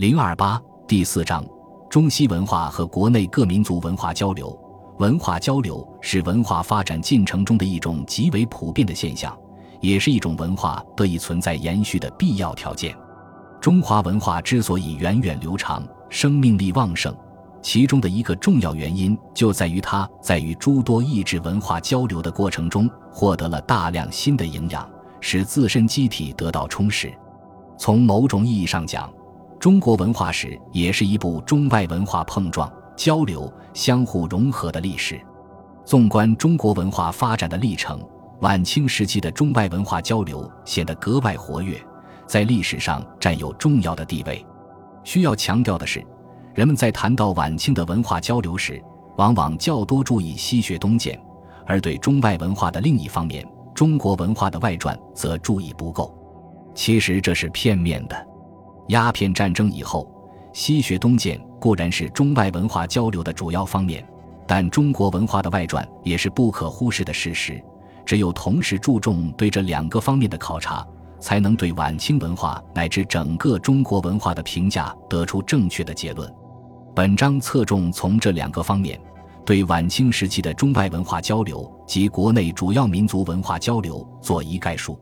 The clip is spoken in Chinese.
零二八第四章：中西文化和国内各民族文化交流。文化交流是文化发展进程中的一种极为普遍的现象，也是一种文化得以存在延续的必要条件。中华文化之所以源远流长、生命力旺盛，其中的一个重要原因就在于它在与诸多异质文化交流的过程中，获得了大量新的营养，使自身机体得到充实。从某种意义上讲，中国文化史也是一部中外文化碰撞。交流、相互融合的历史。纵观中国文化发展的历程，晚清时期的中外文化交流显得格外活跃，在历史上占有重要的地位。需要强调的是，人们在谈到晚清的文化交流时，往往较多注意西学东渐，而对中外文化的另一方面——中国文化的外传，则注意不够。其实这是片面的。鸦片战争以后。西学东渐固然是中外文化交流的主要方面，但中国文化的外传也是不可忽视的事实。只有同时注重对这两个方面的考察，才能对晚清文化乃至整个中国文化的评价得出正确的结论。本章侧重从这两个方面，对晚清时期的中外文化交流及国内主要民族文化交流做一概述。